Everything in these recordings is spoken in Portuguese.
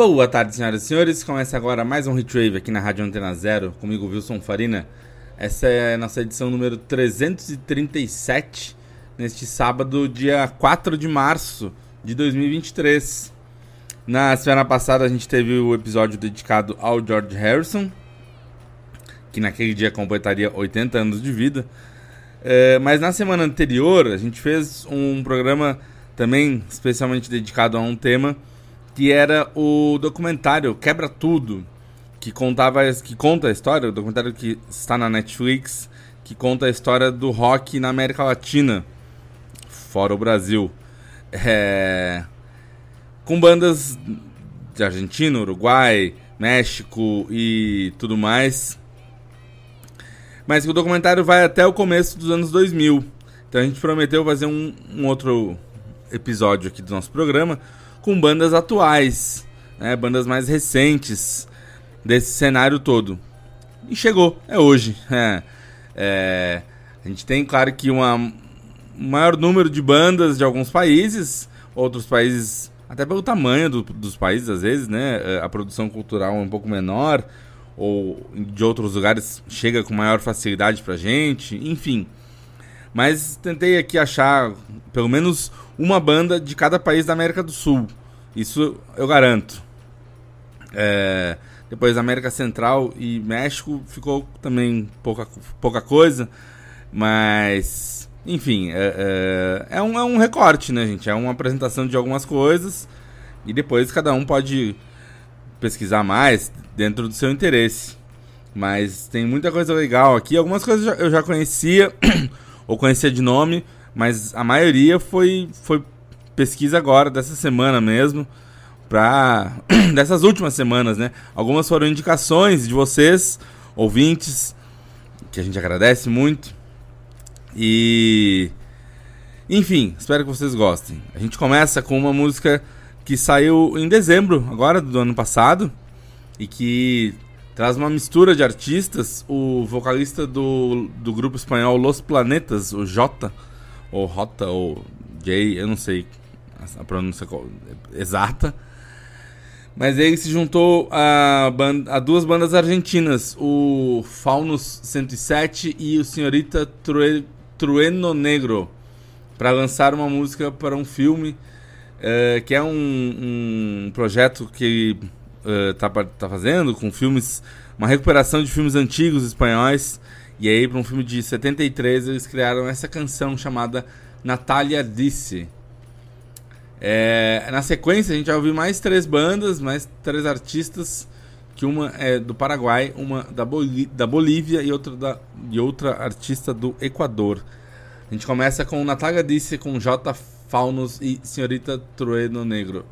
Boa tarde, senhoras e senhores. Começa agora mais um Retrave aqui na Rádio Antena Zero, comigo, Wilson Farina. Essa é a nossa edição número 337, neste sábado, dia 4 de março de 2023. Na semana passada a gente teve o episódio dedicado ao George Harrison, que naquele dia completaria 80 anos de vida. É, mas na semana anterior a gente fez um programa também especialmente dedicado a um tema que era o documentário Quebra Tudo, que contava que conta a história, o documentário que está na Netflix, que conta a história do rock na América Latina, fora o Brasil. É... Com bandas de Argentina, Uruguai, México e tudo mais. Mas o documentário vai até o começo dos anos 2000. Então a gente prometeu fazer um, um outro episódio aqui do nosso programa com bandas atuais, né, bandas mais recentes desse cenário todo. E chegou, é hoje. É, é, a gente tem, claro, que uma, um maior número de bandas de alguns países, outros países, até pelo tamanho do, dos países, às vezes, né, é, a produção cultural é um pouco menor, ou de outros lugares chega com maior facilidade pra gente, enfim. Mas tentei aqui achar pelo menos uma banda de cada país da América do Sul. Isso eu garanto. É, depois América Central e México ficou também pouca, pouca coisa. Mas, enfim, é, é, é, um, é um recorte, né, gente? É uma apresentação de algumas coisas. E depois cada um pode pesquisar mais dentro do seu interesse. Mas tem muita coisa legal aqui. Algumas coisas eu já conhecia, ou conhecia de nome, mas a maioria foi, foi pesquisa agora, dessa semana mesmo, pra. dessas últimas semanas, né? Algumas foram indicações de vocês, ouvintes, que a gente agradece muito. E. Enfim, espero que vocês gostem. A gente começa com uma música que saiu em dezembro, agora do ano passado, e que traz uma mistura de artistas. O vocalista do, do grupo espanhol Los Planetas, o Jota ou Rota, ou Jay, eu não sei a pronúncia exata. Mas ele se juntou a, a duas bandas argentinas, o Faunus 107 e o Senhorita True, Trueno Negro, para lançar uma música para um filme, uh, que é um, um projeto que está uh, tá fazendo com filmes, uma recuperação de filmes antigos espanhóis. E aí, para um filme de 73, eles criaram essa canção chamada Natália Disse. É, na sequência, a gente vai ouvir mais três bandas, mais três artistas, que uma é do Paraguai, uma da, Boli da Bolívia e outra, da, e outra artista do Equador. A gente começa com Natália Disse, com J. Faunos e Senhorita Trueno Negro.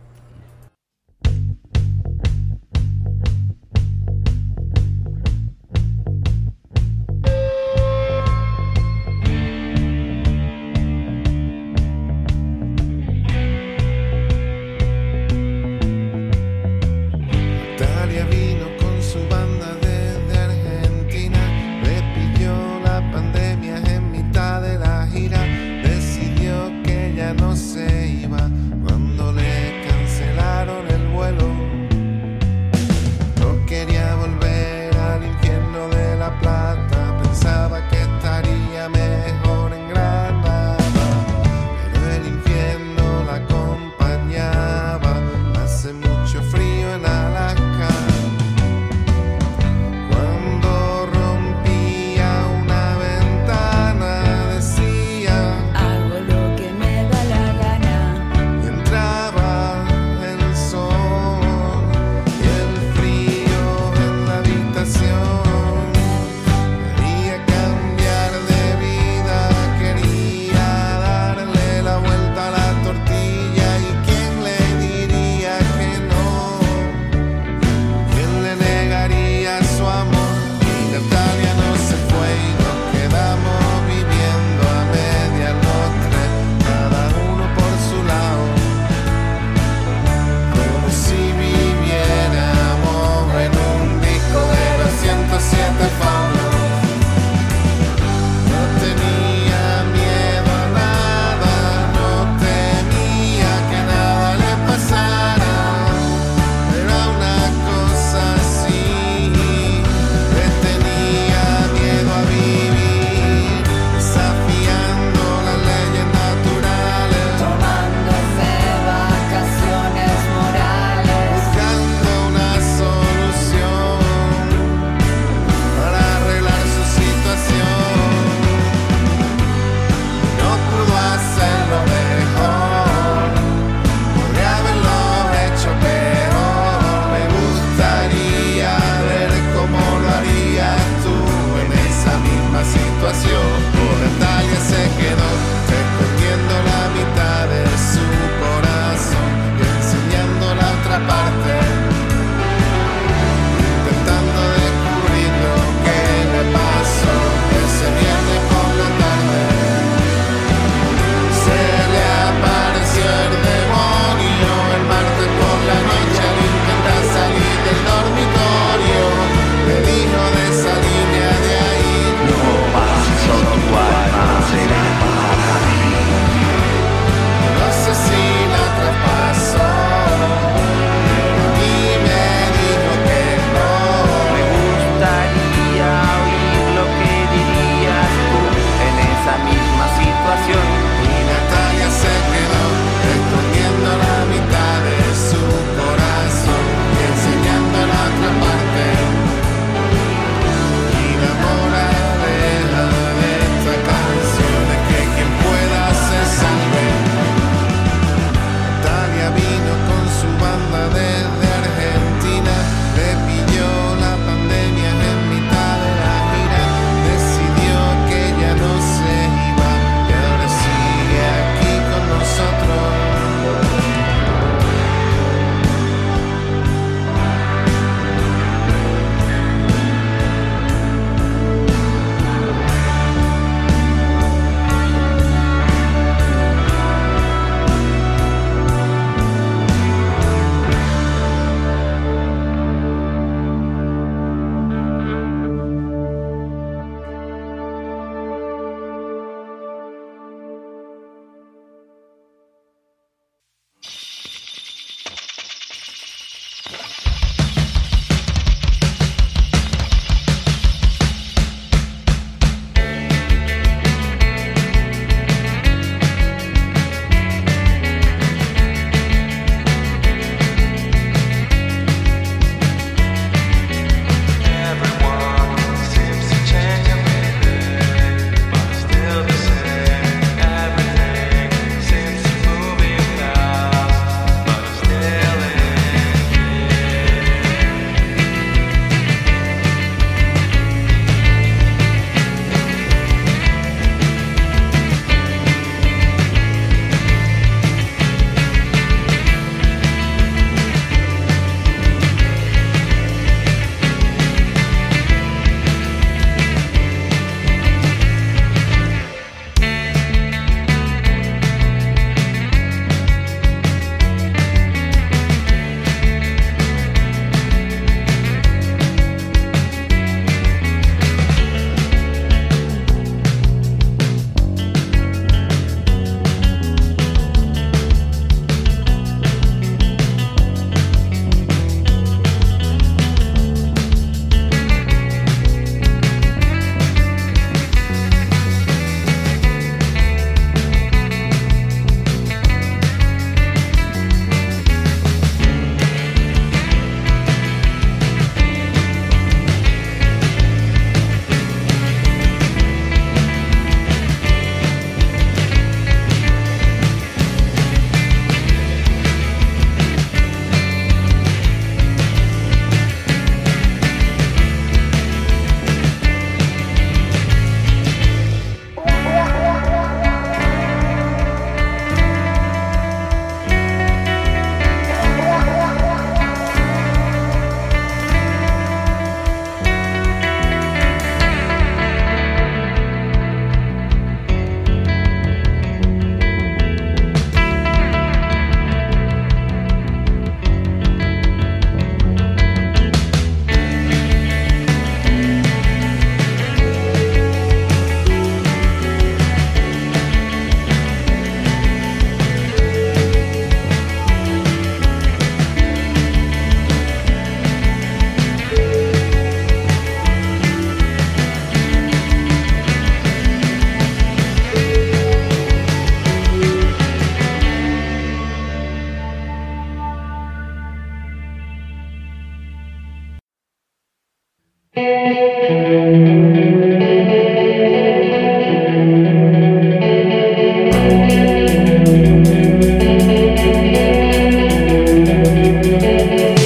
Thank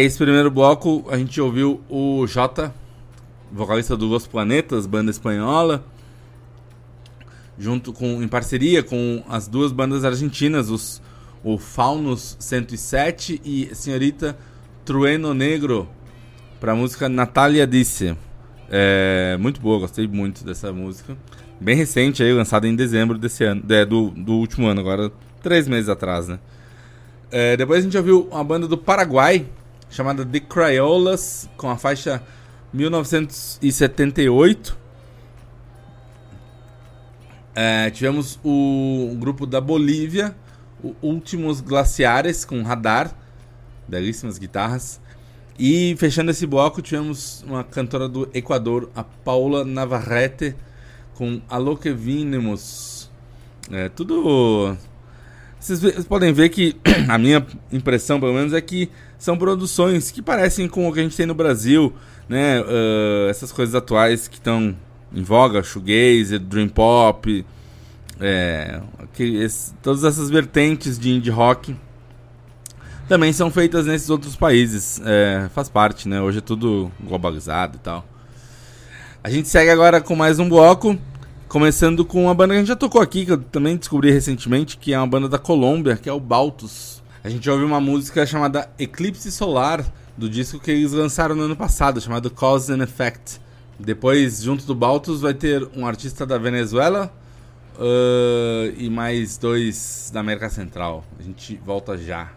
Esse primeiro bloco a gente ouviu o Jota, vocalista do Los Planetas, banda espanhola, junto com em parceria com as duas bandas argentinas, os o Faunus 107 e Senhorita Trueno Negro, para a música Natalia Disse. É muito boa, gostei muito dessa música. Bem recente aí, lançada em dezembro desse ano, é, do, do último ano, agora três meses atrás, né? É, depois a gente ouviu uma banda do Paraguai, chamada The Crayolas, com a faixa 1978. É, tivemos o, o, grupo da Bolívia, o Últimos Glaciares, com radar, belíssimas guitarras. E fechando esse bloco, tivemos uma cantora do Equador, a Paula Navarrete, com Alô que Vinemos. É, tudo. Vocês podem ver que a minha impressão, pelo menos, é que são produções que parecem com o que a gente tem no Brasil, né? Uh, essas coisas atuais que estão em voga, shoegaze, dream pop, é, esse, todas essas vertentes de indie rock também são feitas nesses outros países. É, faz parte, né? Hoje é tudo globalizado e tal. A gente segue agora com mais um bloco. Começando com uma banda que a gente já tocou aqui, que eu também descobri recentemente, que é uma banda da Colômbia, que é o Baltus. A gente ouviu uma música chamada Eclipse Solar, do disco que eles lançaram no ano passado, chamado Cause and Effect. Depois, junto do Baltus, vai ter um artista da Venezuela uh, e mais dois da América Central. A gente volta já.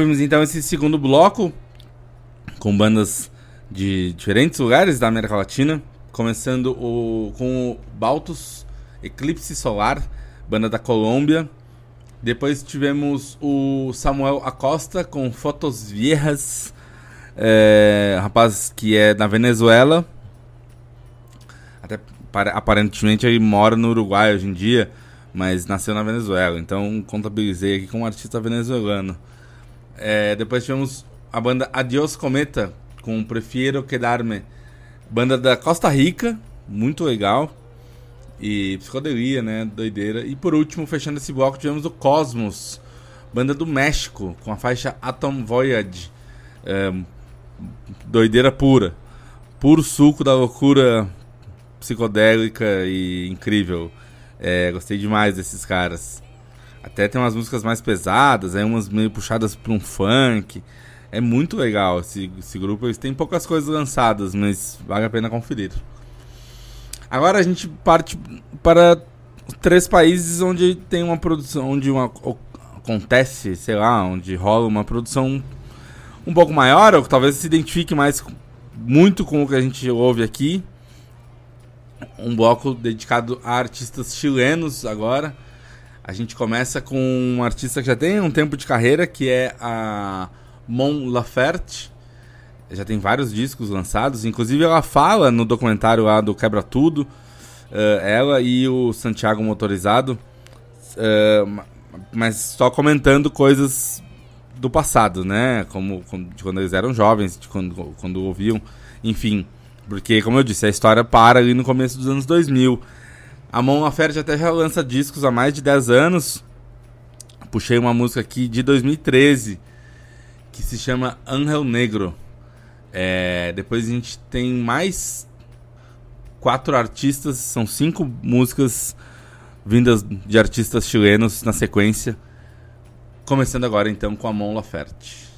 Ouvimos então esse segundo bloco com bandas de diferentes lugares da América Latina, começando o, com o Baltus Eclipse Solar, banda da Colômbia. Depois tivemos o Samuel Acosta com Fotos Viejas, é, rapaz que é da Venezuela. Até aparentemente ele mora no Uruguai hoje em dia, mas nasceu na Venezuela. Então contabilizei aqui como um artista venezuelano. É, depois tivemos a banda Adios Cometa com Prefiro Quedarme, banda da Costa Rica, muito legal. E psicodelia, né? Doideira. E por último, fechando esse bloco, tivemos o Cosmos, banda do México, com a faixa Atom Voyage. É, doideira pura. Puro suco da loucura psicodélica e incrível. É, gostei demais desses caras. Até tem umas músicas mais pesadas, aí umas meio puxadas para um funk. É muito legal esse, esse grupo. Eles têm poucas coisas lançadas, mas vale a pena conferir. Agora a gente parte para três países onde tem uma produção, onde uma, acontece, sei lá, onde rola uma produção um pouco maior, ou talvez se identifique mais muito com o que a gente ouve aqui. Um bloco dedicado a artistas chilenos agora. A gente começa com um artista que já tem um tempo de carreira, que é a Mon Laferte. Já tem vários discos lançados, inclusive ela fala no documentário lá do Quebra Tudo, uh, ela e o Santiago Motorizado, uh, mas só comentando coisas do passado, né? Como, de quando eles eram jovens, de quando, quando ouviam, enfim. Porque, como eu disse, a história para ali no começo dos anos 2000. A Mon Laferte até já lança discos há mais de 10 anos. Puxei uma música aqui de 2013 que se chama Angel Negro. É, depois a gente tem mais quatro artistas, são cinco músicas vindas de artistas chilenos na sequência. Começando agora então com a Mon Laferte.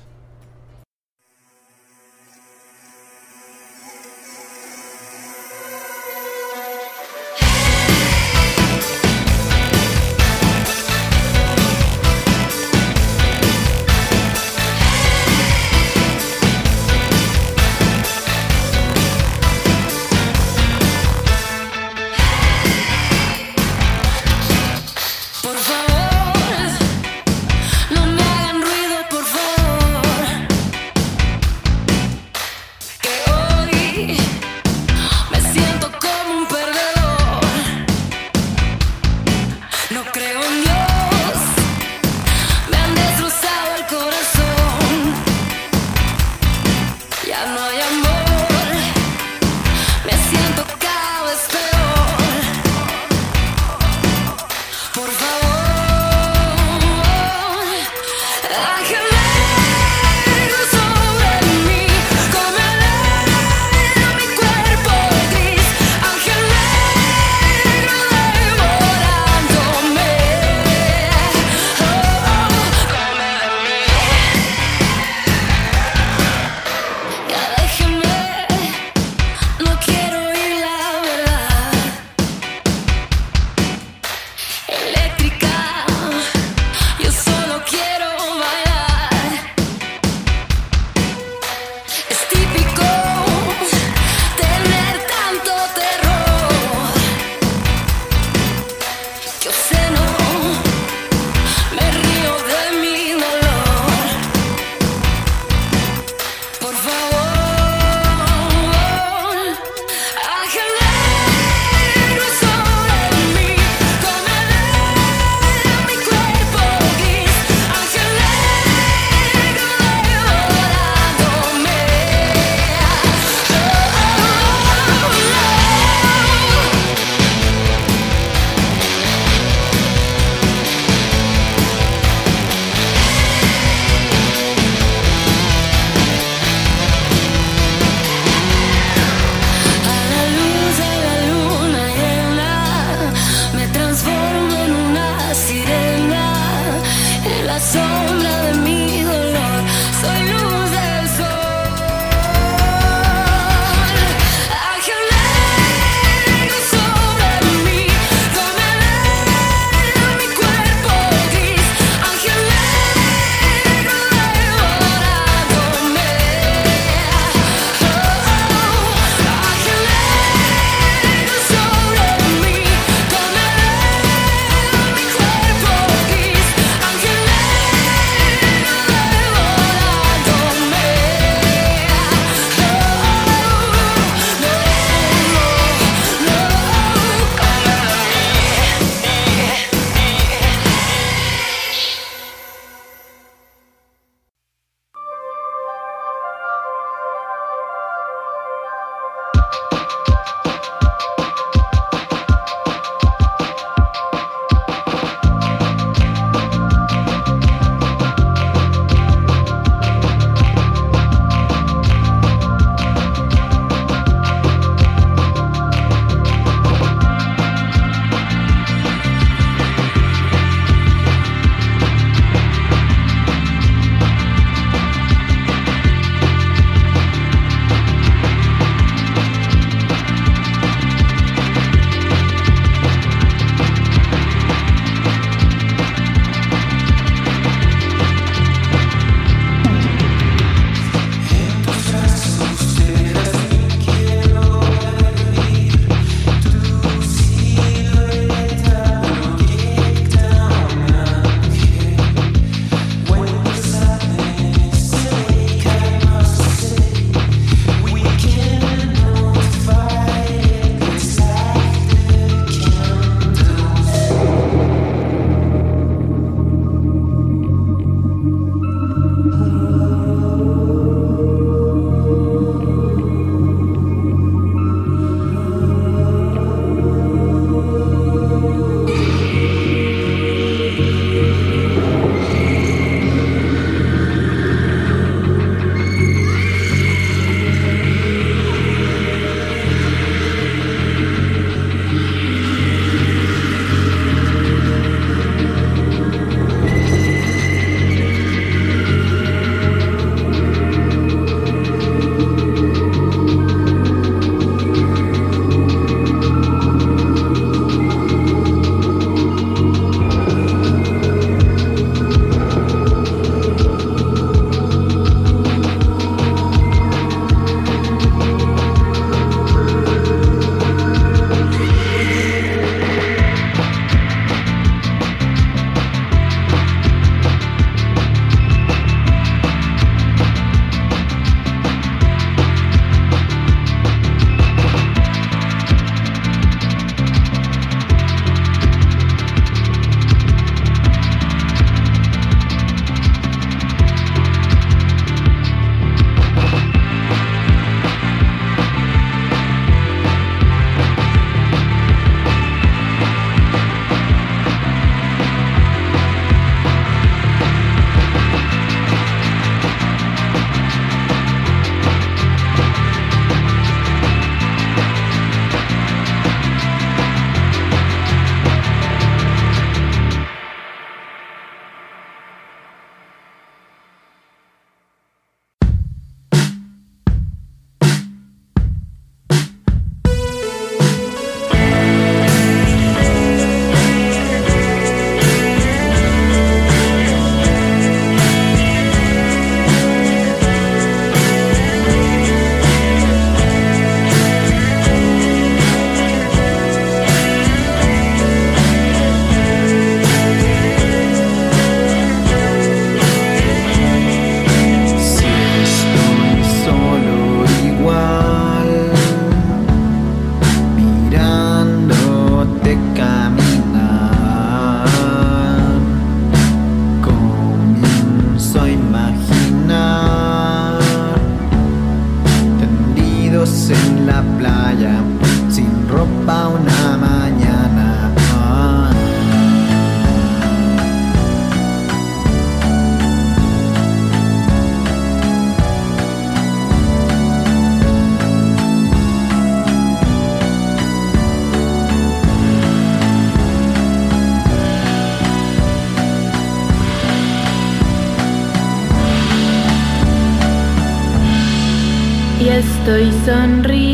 sonríe.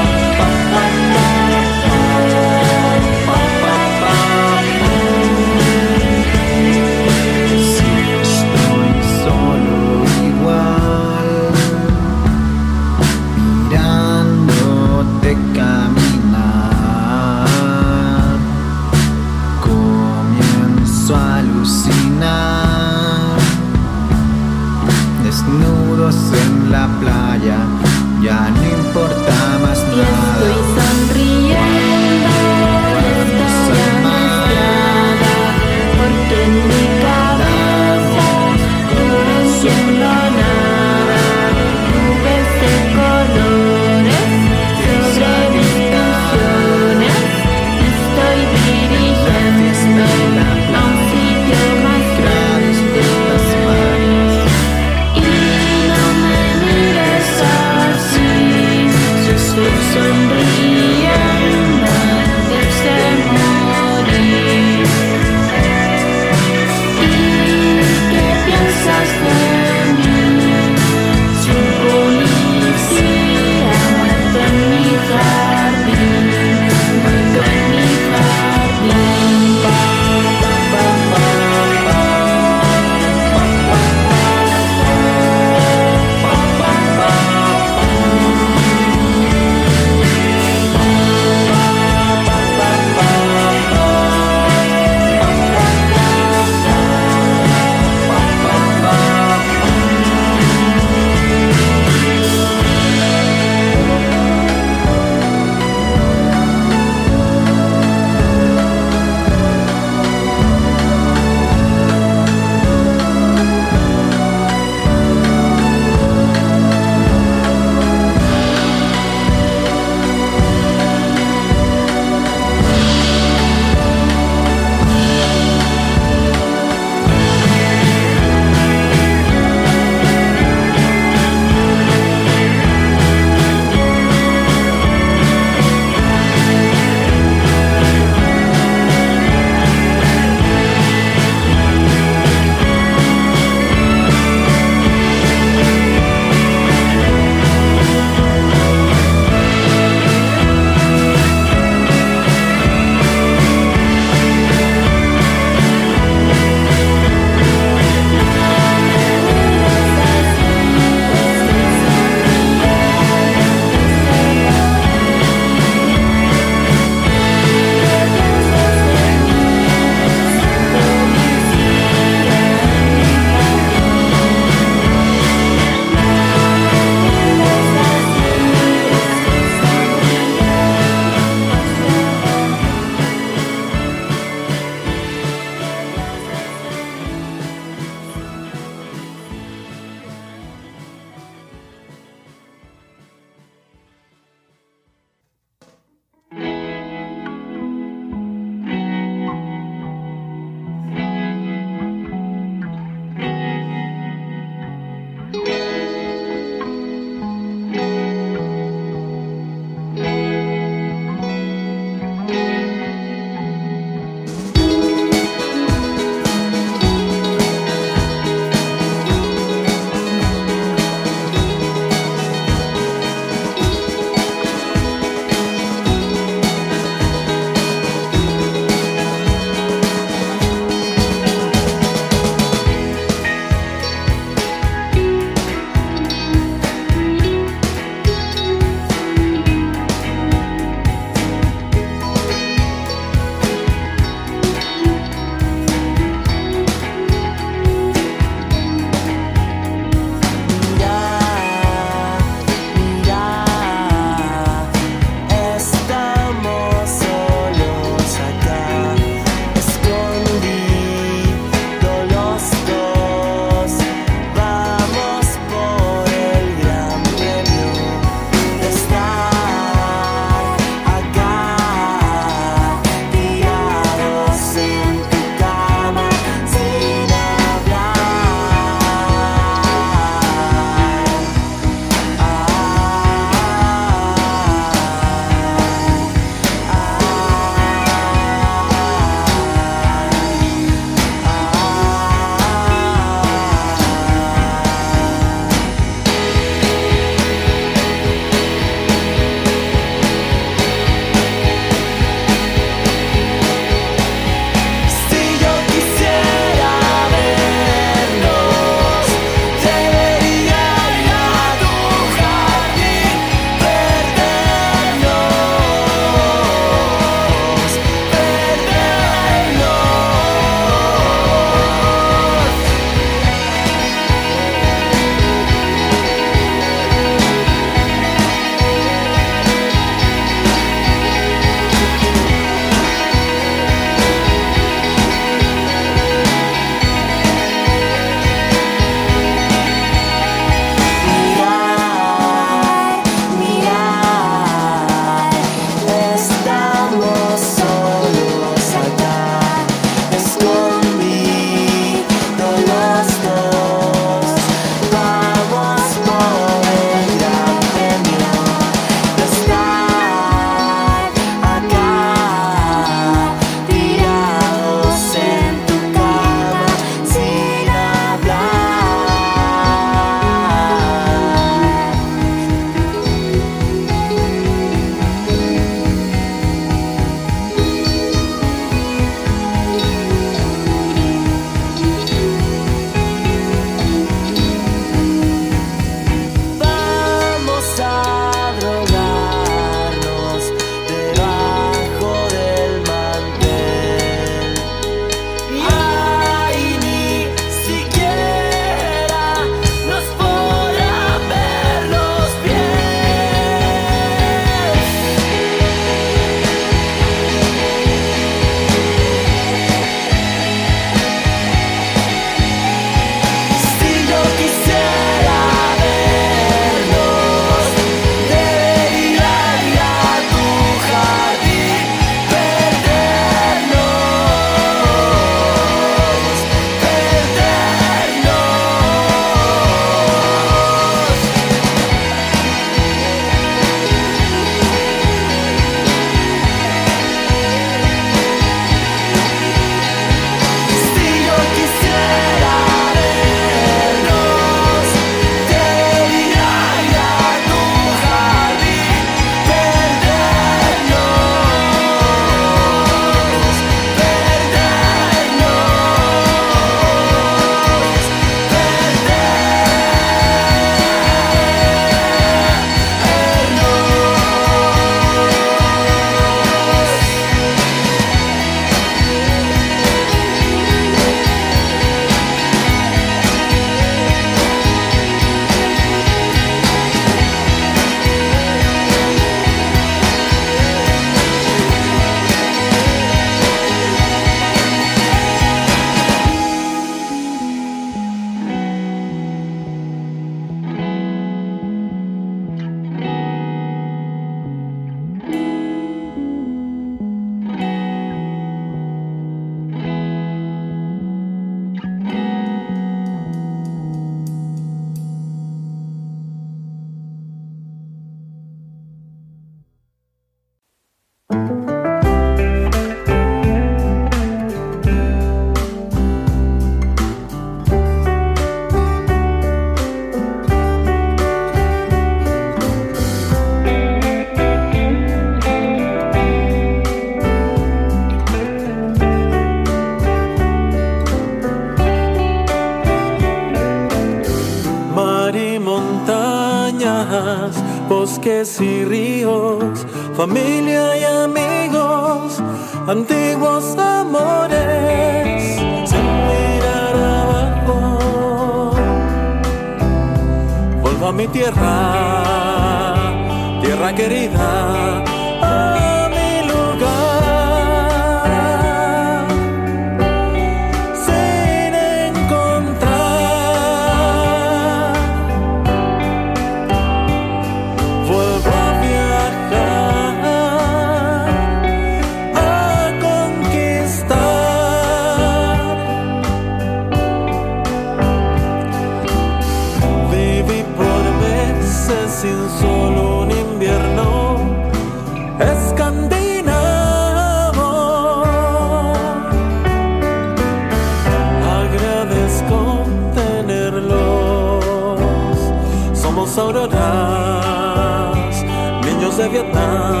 De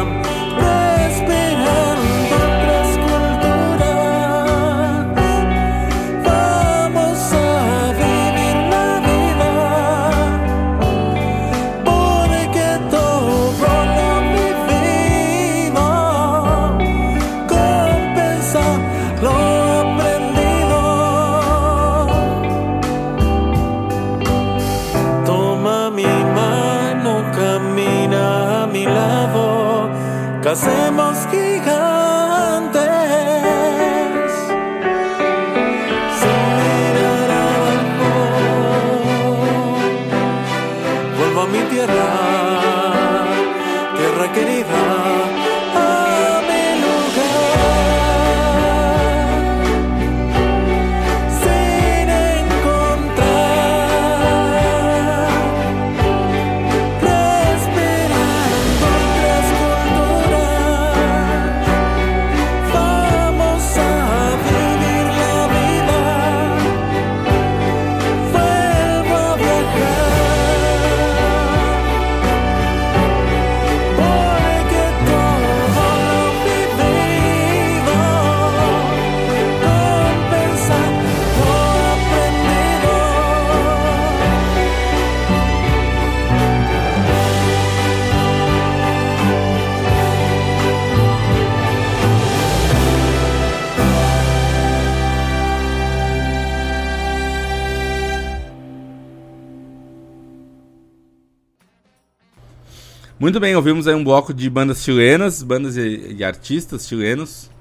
Muito bem, ouvimos aí um bloco de bandas chilenas, bandas e, e artistas chilenos.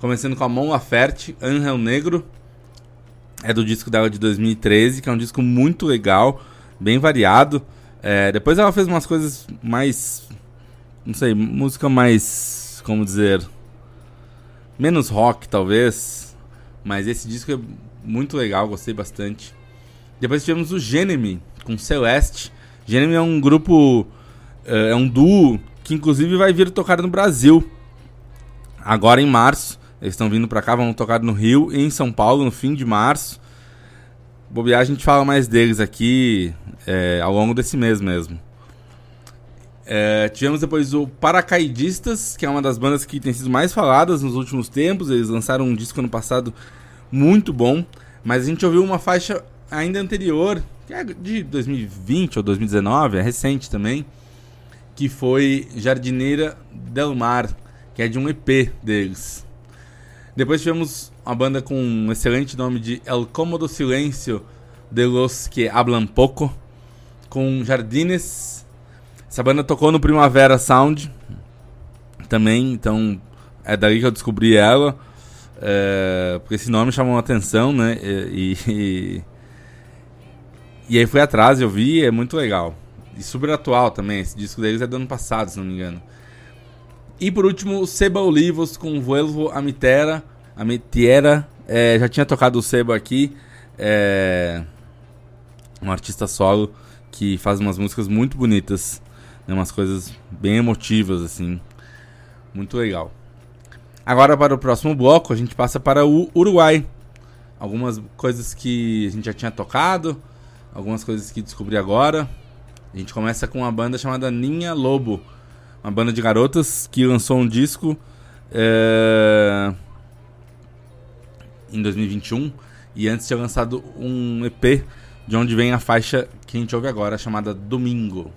Começando com a Mon Laferte, Angel Negro. É do disco dela de 2013, que é um disco muito legal, bem variado. É, depois ela fez umas coisas mais. Não sei, música mais. Como dizer. Menos rock, talvez. Mas esse disco é muito legal, gostei bastante. Depois tivemos o Genemy, com Celeste. Genemy é um grupo. É, é um duo que inclusive vai vir tocar no Brasil. Agora em março. Eles estão vindo pra cá, vão tocar no Rio e em São Paulo no fim de março. Bobear, a gente fala mais deles aqui é, ao longo desse mês mesmo. É, tivemos depois o Paracaidistas, que é uma das bandas que tem sido mais faladas nos últimos tempos. Eles lançaram um disco ano passado muito bom, mas a gente ouviu uma faixa ainda anterior, que é de 2020 ou 2019, é recente também, que foi Jardineira Del Mar, que é de um EP deles. Depois tivemos uma banda com um excelente nome de El Cómodo Silêncio de los que hablan pouco, com Jardines. Essa banda tocou no Primavera Sound também, então é daí que eu descobri ela. É, porque esse nome chamou a atenção, né? E, e, e aí fui atrás, eu vi, é muito legal. E super atual também, esse disco deles é do ano passado, se não me engano. E por último, Seba Olivos com Vuelvo a Mitera. É, já tinha tocado o Seba aqui. É, um artista solo que faz umas músicas muito bonitas. Né, umas coisas bem emotivas, assim. Muito legal. Agora para o próximo bloco, a gente passa para o Uruguai. Algumas coisas que a gente já tinha tocado, algumas coisas que descobri agora. A gente começa com uma banda chamada Ninha Lobo uma banda de garotas que lançou um disco é, em 2021 e antes tinha lançado um EP de onde vem a faixa que a gente ouve agora, chamada Domingo.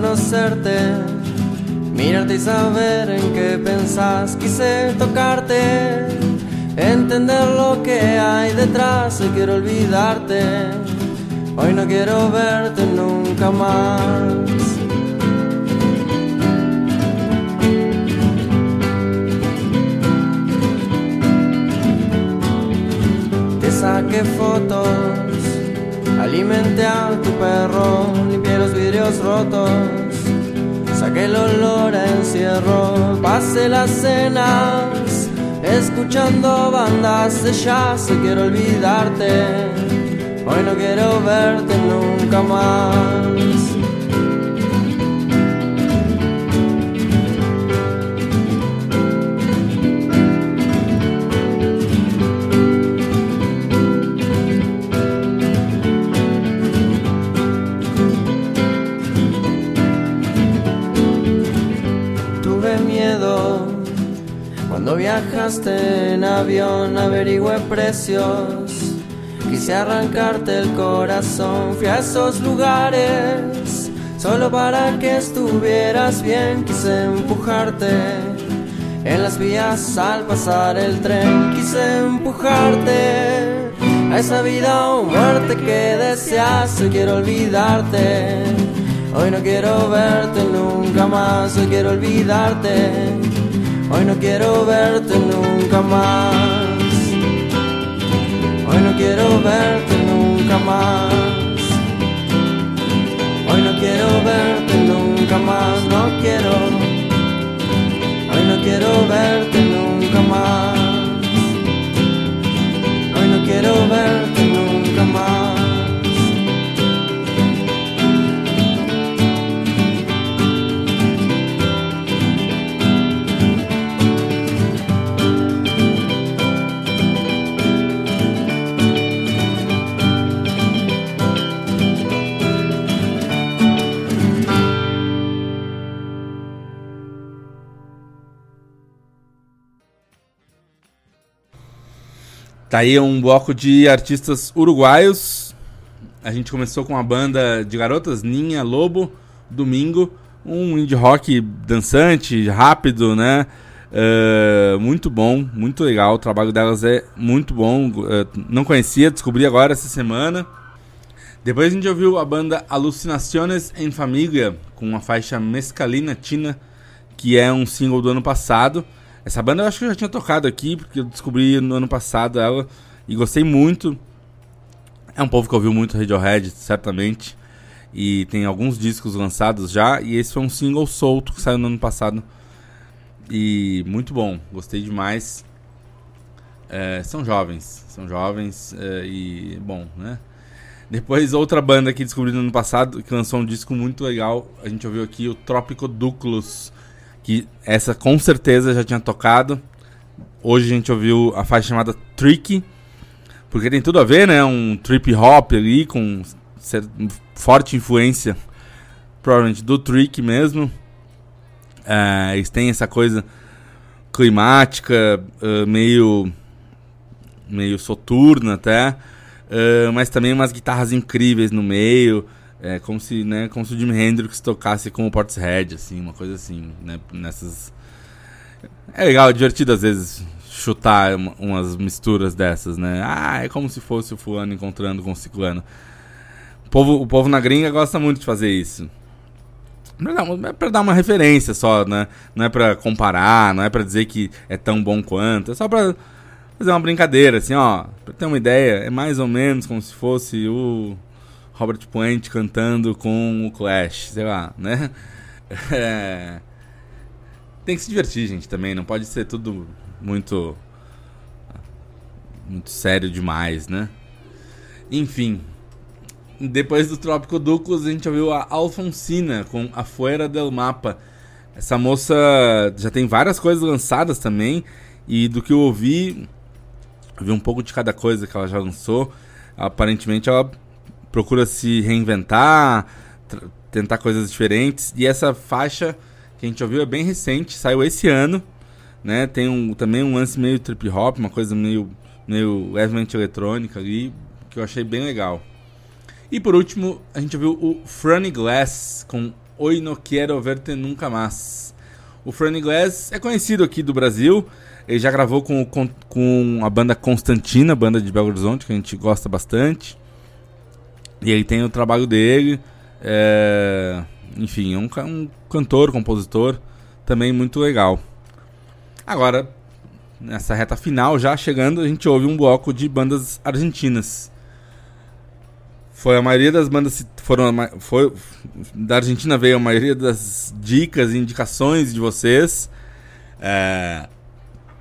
Conocerte, mirarte y saber en qué pensás, quise tocarte, entender lo que hay detrás, hoy quiero olvidarte, hoy no quiero verte nunca más. Saqué fotos, alimenté a tu perro, limpié los vidrios rotos, saqué el olor a encierro, pasé las cenas, escuchando bandas de jazz, quiero olvidarte, hoy no quiero verte nunca más. Cuando viajaste en avión, averigüé precios. Quise arrancarte el corazón, fui a esos lugares solo para que estuvieras bien. Quise empujarte en las vías al pasar el tren, quise empujarte a esa vida o muerte que deseas. Hoy quiero olvidarte. Hoy no quiero verte nunca más, hoy quiero olvidarte. Hoy no quiero verte nunca más. Hoy no quiero verte nunca más. Hoy no quiero verte nunca más, no quiero. Hoy no quiero verte nunca más. Hoy no quiero verte Tá aí um bloco de artistas uruguaios. A gente começou com uma banda de garotas, Ninha Lobo, Domingo. Um indie rock dançante, rápido, né? Eh, muito bom, muito legal. O trabalho delas é muito bom. Eh, não conhecia, descobri agora essa semana. Depois a gente ouviu a banda Alucinaciones en Familia, com a faixa Mescalina Tina, que é um single do ano passado. Essa banda eu acho que eu já tinha tocado aqui, porque eu descobri no ano passado ela e gostei muito. É um povo que ouviu muito Radiohead, certamente. E tem alguns discos lançados já. E esse foi um single solto que saiu no ano passado. E muito bom, gostei demais. É, são jovens, são jovens é, e bom, né? Depois outra banda que descobri no ano passado, que lançou um disco muito legal, a gente ouviu aqui o Trópico Duclos, que essa com certeza já tinha tocado. Hoje a gente ouviu a faixa chamada Tricky, porque tem tudo a ver, né? Um trip hop ali com forte influência, provavelmente do Trick mesmo. É, eles têm essa coisa climática, eh, meio meio soturna até, eh, mas também umas guitarras incríveis no meio, é como se, né, como se o Jimi Hendrix tocasse com o Portishead, assim, uma coisa assim, né, nessas é legal, é divertido às vezes chutar uma- umas misturas dessas, né? Ah, é como se fosse o fulano encontrando com o ciclano. O povo, o povo na gringa gosta muito de fazer isso. É pra dar uma referência só, né? Não é pra comparar, não é pra dizer que é tão bom quanto. É só pra fazer uma brincadeira, assim, ó. Pra ter uma ideia, é mais ou menos como se fosse o Robert Plant cantando com o Clash, sei lá, né? É... Tem que se divertir, gente, também. Não pode ser tudo muito. Muito sério demais, né? Enfim. Depois do Trópico Ducos, a gente ouviu a Alfonsina com A Fuera del Mapa. Essa moça já tem várias coisas lançadas também. E do que eu ouvi, vi um pouco de cada coisa que ela já lançou. Aparentemente ela procura se reinventar, tentar coisas diferentes. E essa faixa que a gente ouviu é bem recente, saiu esse ano. Né? Tem um, também um lance meio trip hop, uma coisa meio, meio levemente eletrônica ali, que eu achei bem legal. E por último, a gente viu o Franny Glass com Oi No Quiero Verte Nunca Más. O Franny Glass é conhecido aqui do Brasil. Ele já gravou com, o con- com a banda Constantina, banda de Belo Horizonte, que a gente gosta bastante. E aí tem o trabalho dele. é, Enfim, é um, um cantor, compositor, também muito legal. Agora, nessa reta final, já chegando, a gente ouve um bloco de bandas argentinas. Foi a maioria das bandas foram foi da Argentina veio a maioria das dicas e indicações de vocês. É,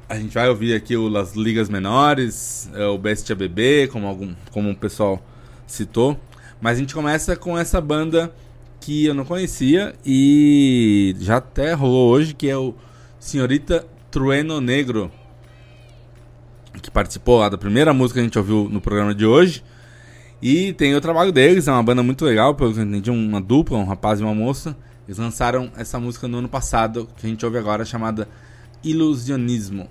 a gente vai ouvir aqui o Las Ligas Menores, é, o Bestia Bebê, como algum como o pessoal citou, mas a gente começa com essa banda que eu não conhecia e já até rolou hoje, que é o Senhorita Trueno Negro, que participou lá da primeira música que a gente ouviu no programa de hoje. E tem o trabalho deles, é uma banda muito legal, pelo que eu entendi, uma dupla, um rapaz e uma moça. Eles lançaram essa música no ano passado, que a gente ouve agora, chamada Ilusionismo.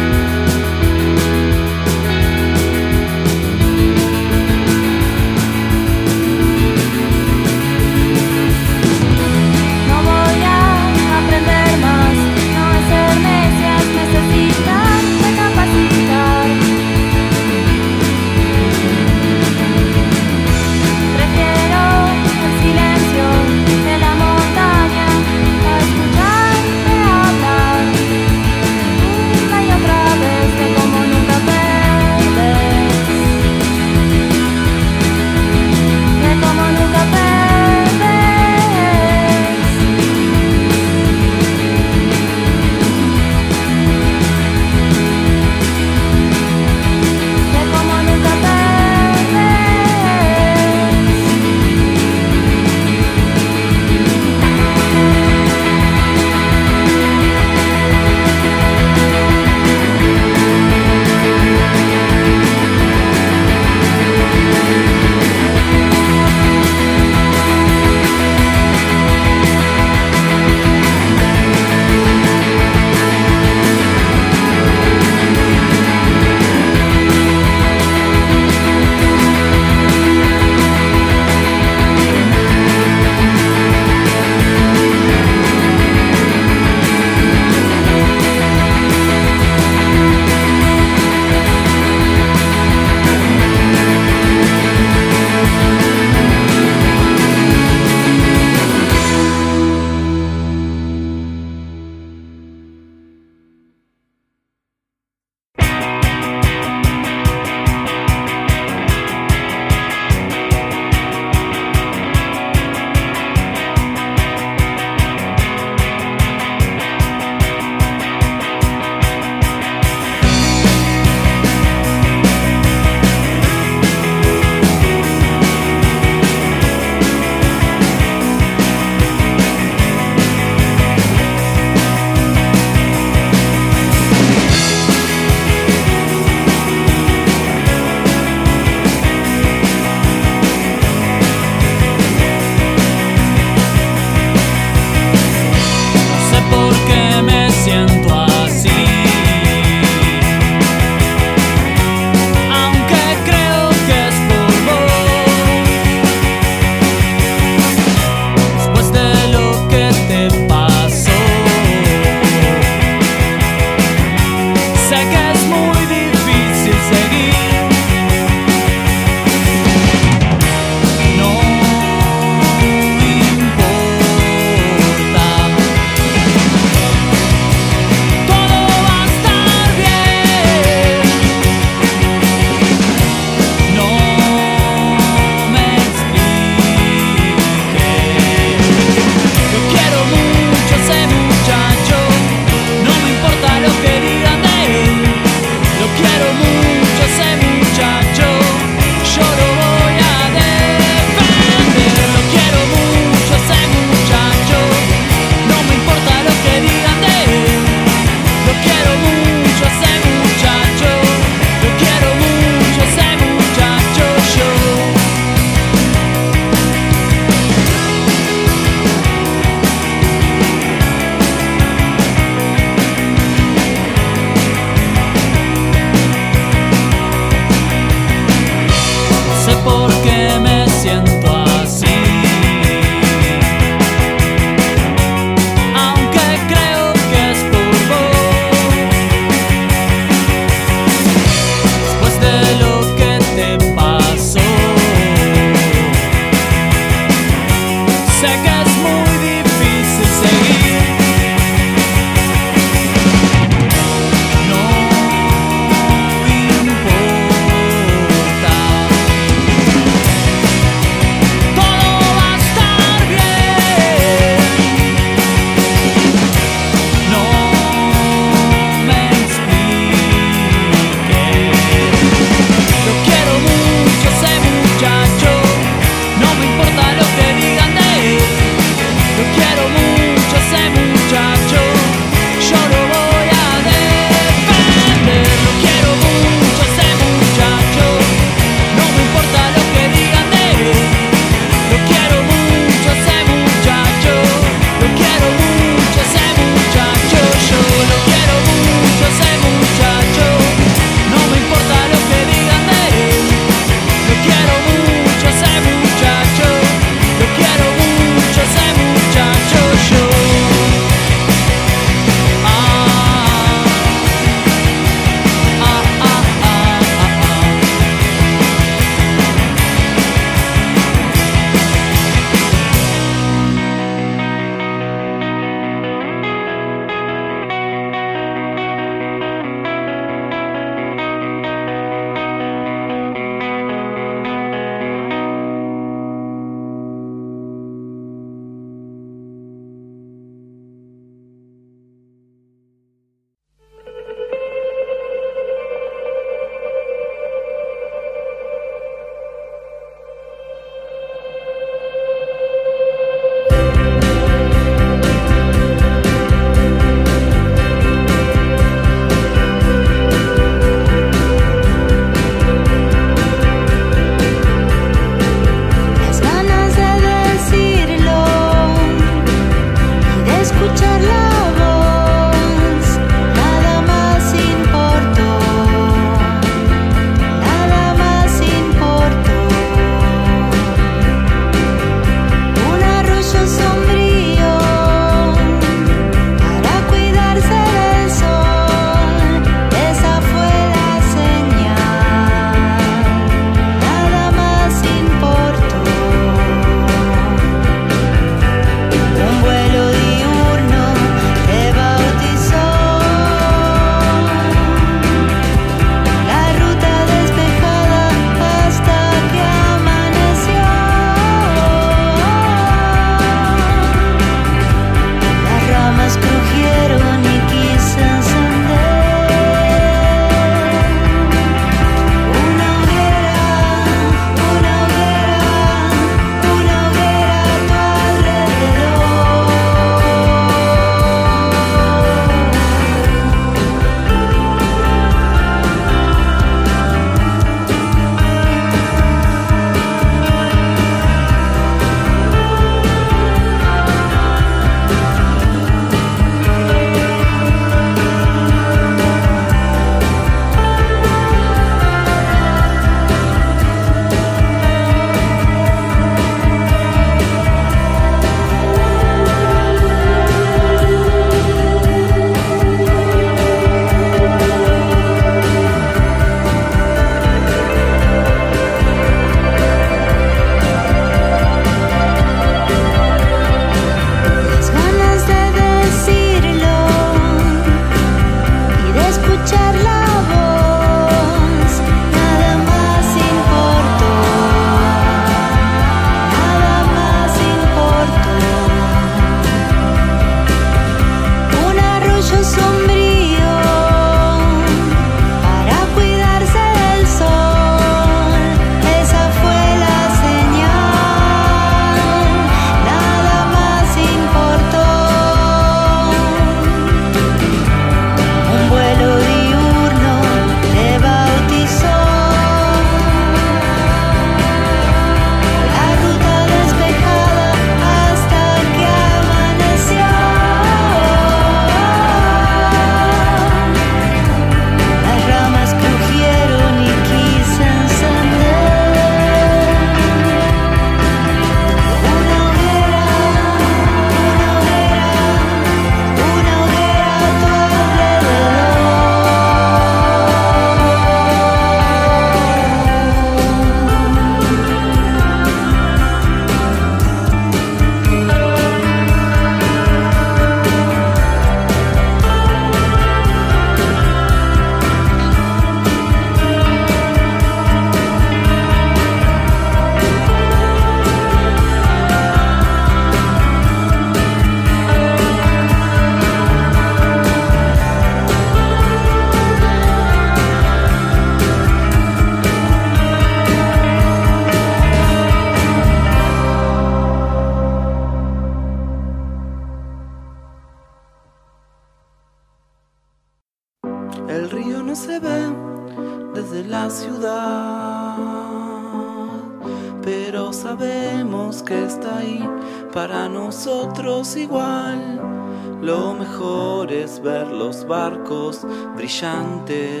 brisciante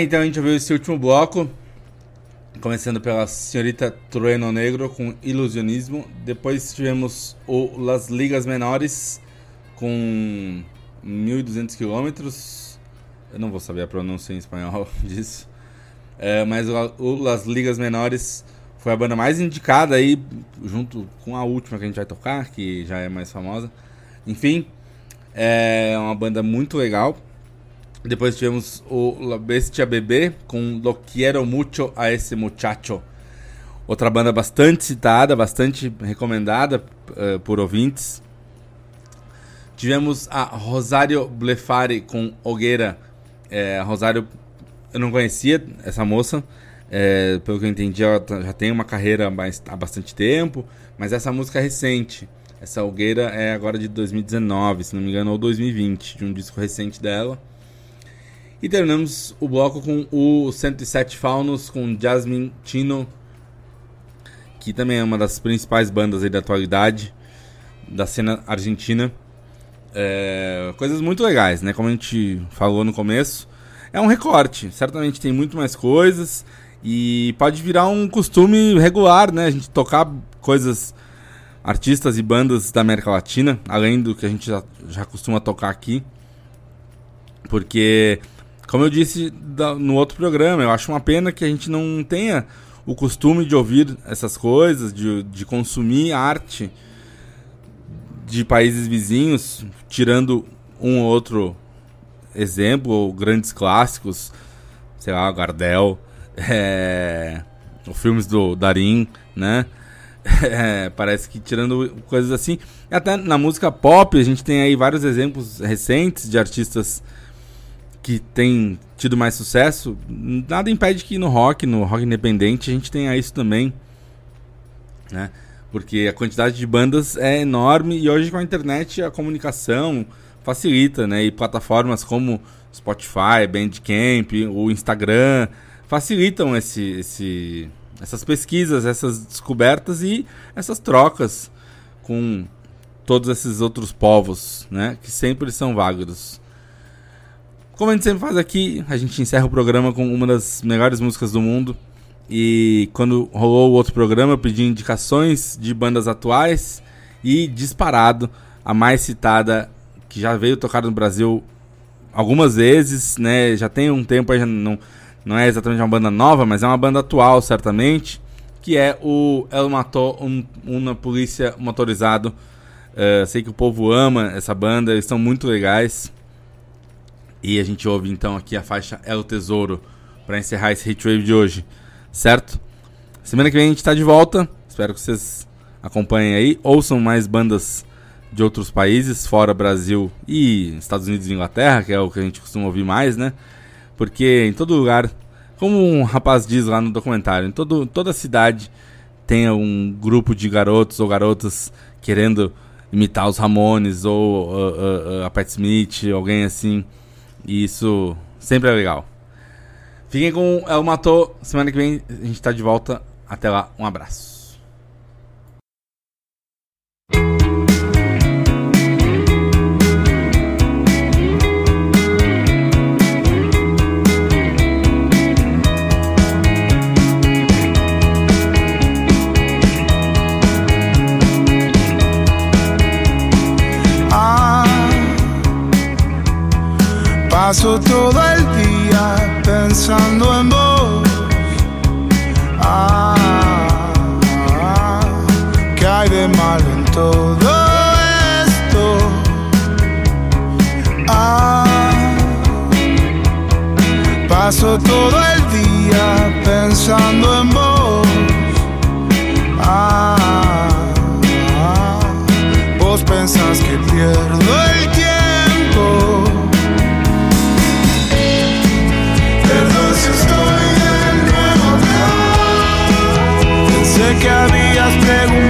Então a gente ouviu esse último bloco. Começando pela senhorita Trueno Negro com Ilusionismo. Depois tivemos o Las Ligas Menores com 1.200 quilômetros. Eu não vou saber a pronúncia em espanhol disso. É, mas o Las Ligas Menores foi a banda mais indicada aí, junto com a última que a gente vai tocar, que já é mais famosa. Enfim, é uma banda muito legal. Depois tivemos o La Bestia Bebé com Lo Quiero Mucho a Ese Muchacho. Outra banda bastante citada, bastante recomendada eh, por ouvintes. Tivemos a Rosário Blefari com Hogueira. É, a Rosário, eu não conhecia essa moça. É, pelo que eu entendi, ela tá- já tem uma carreira mais- há bastante tempo. Mas essa música é recente. Essa Hogueira é agora de 2019, se não me engano, ou 2020, de um disco recente dela. E terminamos o bloco com o 107 Faunos, com Jasmine Tino, que também é uma das principais bandas da atualidade, da cena argentina. É, coisas muito legais, né? Como a gente falou no começo. É um recorte, certamente tem muito mais coisas e pode virar um costume regular, né? A gente tocar coisas, artistas e bandas da América Latina, além do que a gente já, já costuma tocar aqui. Porque, como eu disse da- no outro programa, eu acho uma pena que a gente não tenha o costume de ouvir essas coisas, de, de consumir arte de países vizinhos, tirando um ou outro exemplo, ou grandes clássicos, sei lá, Gardel, é, os filmes do Darim, né? É, parece que tirando coisas assim. Até na música pop, a gente tem aí vários exemplos recentes de artistas que têm tido mais sucesso. Nada impede que no rock, no rock independente, a gente tenha isso também. Né? Porque a quantidade de bandas é enorme e hoje com a internet a comunicação facilita, né? E plataformas como Spotify, Bandcamp, o Instagram facilitam esse, esse, essas pesquisas, essas descobertas e essas trocas com todos esses outros povos, né? Que sempre são válidos. Como a gente sempre faz aqui, a gente encerra o programa com uma das melhores músicas do mundo. E quando rolou o outro programa, eu pedi indicações de bandas atuais e disparado a mais citada que já veio tocar no Brasil algumas vezes, né? Já tem um tempo, não não é exatamente uma banda nova, mas é uma banda atual, certamente, que é o El Matou um, uma polícia motorizado. Uh, sei que o povo ama essa banda, eles são muito legais. E a gente ouve então aqui a faixa El Tesouro para encerrar esse Hit Wave de hoje, certo? Semana que vem a gente está de volta. Espero que vocês acompanhem aí. Ouçam mais bandas de outros países, fora Brasil e Estados Unidos e Inglaterra, que é o que a gente costuma ouvir mais, né? Porque em todo lugar, como um rapaz diz lá no documentário, em todo, toda cidade tem um grupo de garotos ou garotas querendo imitar os Ramones ou uh, uh, uh, a Pat Smith, alguém assim. E isso sempre é legal. Fiquem com El Matou. Semana que vem a gente tá de volta. Até lá, um abraço. Paso todo el día pensando en vos. Ah, ¿qué hay de malo en todo esto? Ah, paso todo el día pensando en vos. Ah, vos pensás que pierdo el tiempo. Que habías preguntado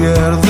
pierdo